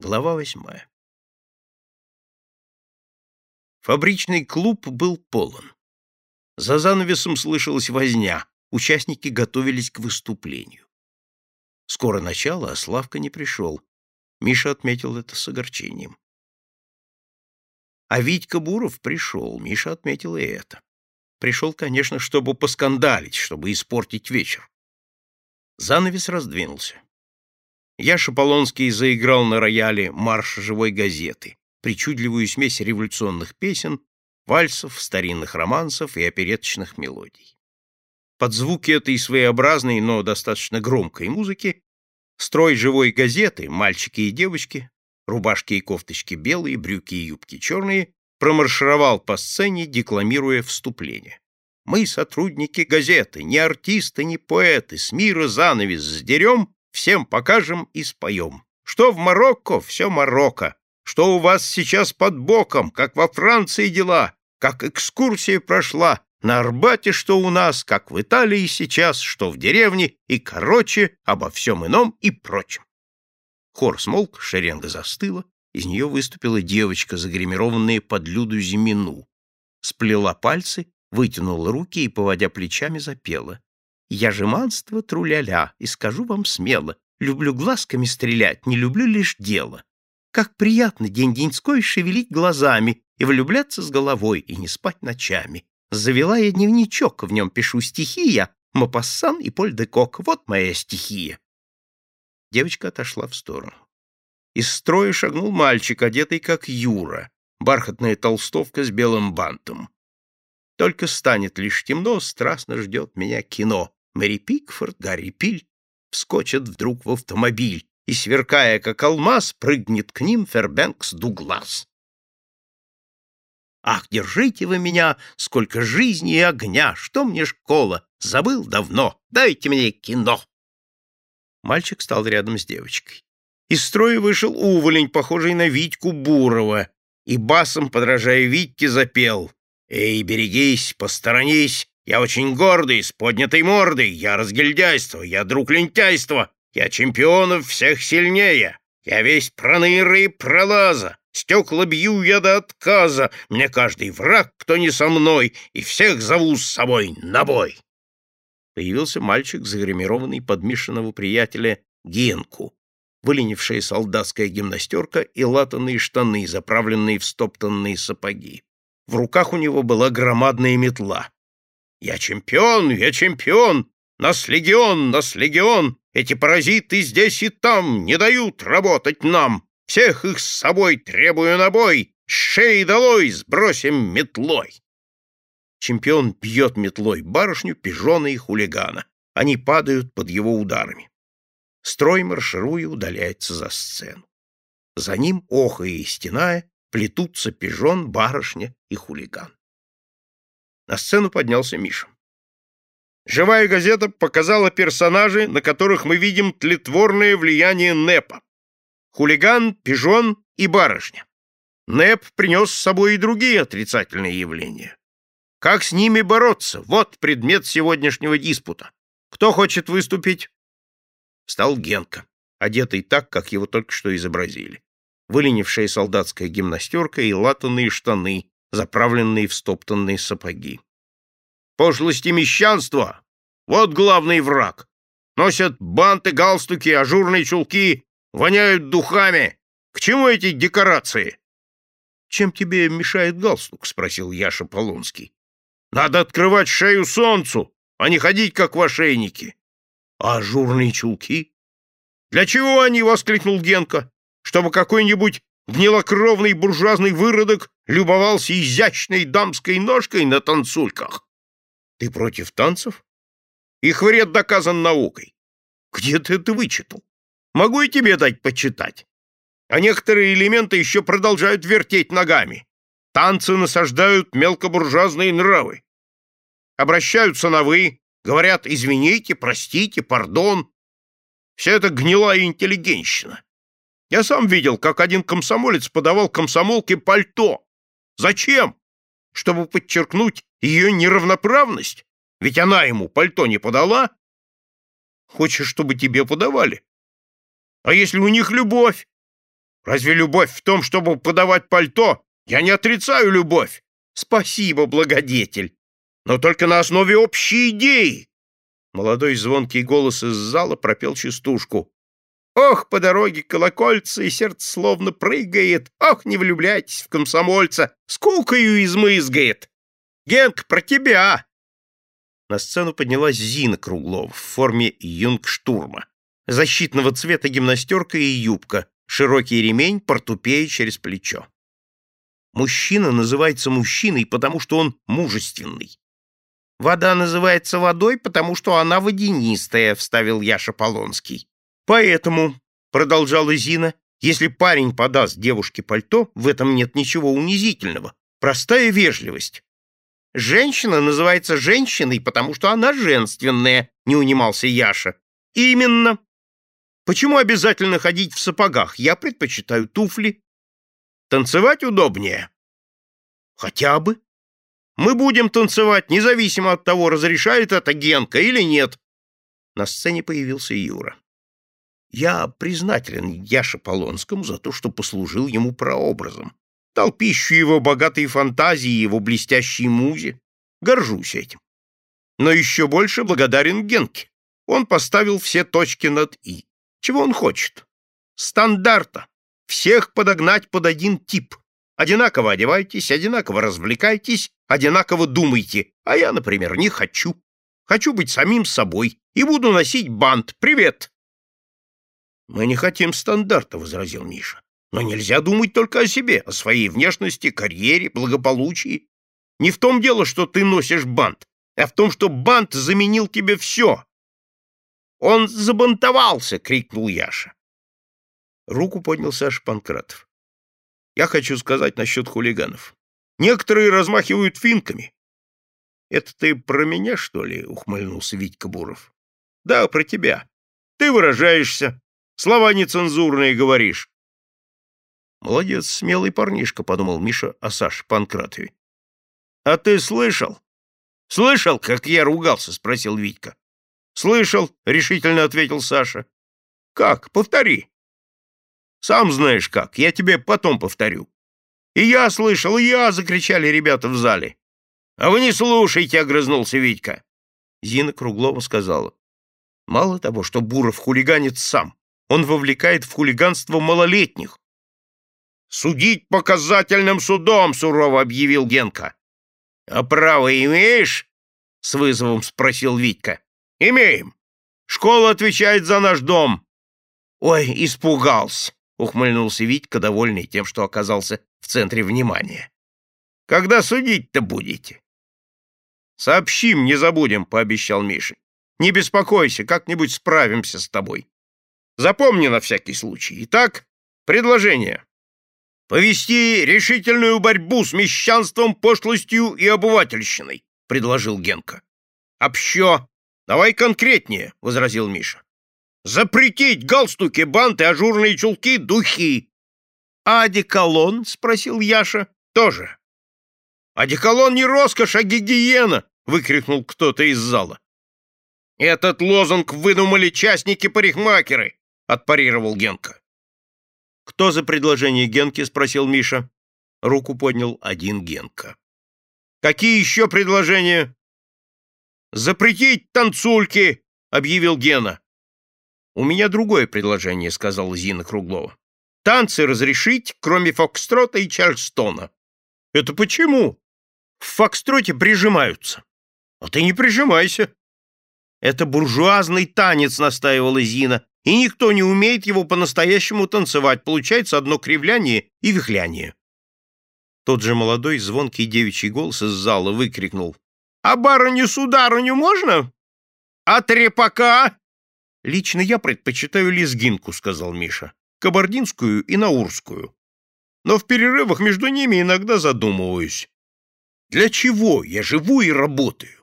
Глава восьмая. Фабричный клуб был полон. За занавесом слышалась возня, участники готовились к выступлению. Скоро начало, а Славка не пришел. Миша отметил это с огорчением. А Витька Буров пришел, Миша отметил и это. Пришел, конечно, чтобы поскандалить, чтобы испортить вечер. Занавес раздвинулся. Яша Полонский заиграл на рояле марш живой газеты, причудливую смесь революционных песен, вальсов, старинных романсов и опереточных мелодий. Под звуки этой своеобразной, но достаточно громкой музыки строй живой газеты, мальчики и девочки, рубашки и кофточки белые, брюки и юбки черные, промаршировал по сцене, декламируя вступление. «Мы, сотрудники газеты, не артисты, не поэты, с мира занавес сдерем Всем покажем и споем. Что в Марокко, все Марокко. Что у вас сейчас под боком, как во Франции дела, как экскурсия прошла. На Арбате, что у нас, как в Италии сейчас, что в деревне, и, короче, обо всем ином и прочем. Хор смолк, шеренга застыла, из нее выступила девочка, загримированная под Люду Зимину. Сплела пальцы, вытянула руки и, поводя плечами, запела. Я жеманство труляля, и скажу вам смело, люблю глазками стрелять, не люблю лишь дело. Как приятно день-деньской шевелить глазами и влюбляться с головой, и не спать ночами. Завела я дневничок, в нем пишу стихи я, Мапассан и Поль де Кок, вот моя стихия. Девочка отошла в сторону. Из строя шагнул мальчик, одетый как Юра, бархатная толстовка с белым бантом. Только станет лишь темно, страстно ждет меня кино. Мэри Пикфорд, Гарри Пиль вскочат вдруг в автомобиль, и, сверкая как алмаз, прыгнет к ним Фербенкс Дуглас. Ах, держите вы меня, сколько жизни и огня, что мне школа, забыл давно, дайте мне кино. Мальчик стал рядом с девочкой. Из строя вышел уволень, похожий на Витьку Бурова, и басом, подражая Витьке, запел «Эй, берегись, посторонись, я очень гордый, с поднятой мордой, я разгильдяйство, я друг лентяйства, я чемпионов всех сильнее, я весь проныры и пролаза, стекла бью я до отказа, мне каждый враг, кто не со мной, и всех зову с собой на бой. Появился мальчик, загримированный под Мишиного приятеля Генку, выленившая солдатская гимнастерка и латанные штаны, заправленные в стоптанные сапоги. В руках у него была громадная метла. Я чемпион, я чемпион! Нас легион, нас легион! Эти паразиты здесь и там не дают работать нам! Всех их с собой требую на бой! Шеи долой сбросим метлой!» Чемпион бьет метлой барышню, пижона и хулигана. Они падают под его ударами. Строй, маршируя, удаляется за сцену. За ним, охая и стеная, плетутся пижон, барышня и хулиган. На сцену поднялся Миша. Живая газета показала персонажей, на которых мы видим тлетворное влияние НЭПа. Хулиган, пижон и барышня. НЭП принес с собой и другие отрицательные явления. Как с ними бороться? Вот предмет сегодняшнего диспута. Кто хочет выступить? Стал Генка, одетый так, как его только что изобразили. Выленившая солдатская гимнастерка и латанные штаны, заправленные в стоптанные сапоги. Пошлость и мещанство — вот главный враг. Носят банты, галстуки, ажурные чулки, воняют духами. К чему эти декорации? — Чем тебе мешает галстук? — спросил Яша Полонский. — Надо открывать шею солнцу, а не ходить, как в ошейнике. — А ажурные чулки? — Для чего они? — воскликнул Генка. — Чтобы какой-нибудь гнилокровный буржуазный выродок любовался изящной дамской ножкой на танцульках. Ты против танцев? Их вред доказан наукой. Где ты это вычитал? Могу и тебе дать почитать. А некоторые элементы еще продолжают вертеть ногами. Танцы насаждают мелкобуржуазные нравы. Обращаются на «вы», говорят «извините», «простите», «пардон». Все это гнилая интеллигенщина. Я сам видел, как один комсомолец подавал комсомолке пальто. Зачем? Чтобы подчеркнуть ее неравноправность? Ведь она ему пальто не подала. Хочешь, чтобы тебе подавали? А если у них любовь? Разве любовь в том, чтобы подавать пальто? Я не отрицаю любовь. Спасибо, благодетель. Но только на основе общей идеи. Молодой звонкий голос из зала пропел частушку. Ох, по дороге колокольца, и сердце словно прыгает. Ох, не влюбляйтесь в комсомольца, скукою измызгает. Генк, про тебя! На сцену поднялась Зина Круглова в форме юнгштурма. Защитного цвета гимнастерка и юбка, широкий ремень, портупея через плечо. Мужчина называется мужчиной, потому что он мужественный. Вода называется водой, потому что она водянистая, вставил Яша Полонский. Поэтому, продолжала Зина, если парень подаст девушке пальто, в этом нет ничего унизительного. Простая вежливость. Женщина называется женщиной, потому что она женственная, не унимался Яша. Именно. Почему обязательно ходить в сапогах? Я предпочитаю туфли. Танцевать удобнее. Хотя бы. Мы будем танцевать, независимо от того, разрешает это Генка или нет. На сцене появился Юра. Я признателен Яше Полонскому за то, что послужил ему прообразом дал пищу его богатой фантазии, его блестящей музе. Горжусь этим. Но еще больше благодарен Генке. Он поставил все точки над «и». Чего он хочет? Стандарта. Всех подогнать под один тип. Одинаково одевайтесь, одинаково развлекайтесь, одинаково думайте. А я, например, не хочу. Хочу быть самим собой и буду носить бант. Привет! Мы не хотим стандарта, — возразил Миша. Но нельзя думать только о себе, о своей внешности, карьере, благополучии. Не в том дело, что ты носишь бант, а в том, что бант заменил тебе все. «Он забантовался!» — крикнул Яша. Руку поднял Саша Панкратов. «Я хочу сказать насчет хулиганов. Некоторые размахивают финками». «Это ты про меня, что ли?» — ухмыльнулся Витька Буров. «Да, про тебя. Ты выражаешься, слова нецензурные говоришь. Молодец, смелый парнишка, подумал Миша о Саше Панкратове. А ты слышал? Слышал, как я ругался, спросил Витька. Слышал, решительно ответил Саша. Как? Повтори. Сам знаешь как, я тебе потом повторю. И я слышал, и я, закричали ребята в зале. А вы не слушайте, огрызнулся Витька. Зина Круглова сказала. Мало того, что Буров хулиганит сам, он вовлекает в хулиганство малолетних. «Судить показательным судом!» — сурово объявил Генка. «А право имеешь?» — с вызовом спросил Витька. «Имеем. Школа отвечает за наш дом». «Ой, испугался!» — ухмыльнулся Витька, довольный тем, что оказался в центре внимания. «Когда судить-то будете?» «Сообщим, не забудем», — пообещал Миша. «Не беспокойся, как-нибудь справимся с тобой. Запомни на всякий случай. Итак, предложение повести решительную борьбу с мещанством, пошлостью и обывательщиной, — предложил Генка. — Общо. Давай конкретнее, — возразил Миша. — Запретить галстуки, банты, ажурные чулки, духи. — А одеколон? — спросил Яша. — Тоже. — Одеколон не роскошь, а гигиена, — выкрикнул кто-то из зала. — Этот лозунг выдумали частники-парикмахеры, — отпарировал Генка. «Кто за предложение Генки?» — спросил Миша. Руку поднял один Генка. «Какие еще предложения?» «Запретить танцульки!» — объявил Гена. «У меня другое предложение», — сказала Зина Круглова. «Танцы разрешить, кроме фокстрота и чарльстона». «Это почему?» «В фокстроте прижимаются». «А ты не прижимайся». «Это буржуазный танец», — настаивала Зина и никто не умеет его по-настоящему танцевать, получается одно кривляние и вихляние. Тот же молодой звонкий девичий голос из зала выкрикнул. «А барыню-сударыню можно? А трепака?» «Лично я предпочитаю лезгинку», — сказал Миша. «Кабардинскую и наурскую. Но в перерывах между ними иногда задумываюсь. Для чего я живу и работаю?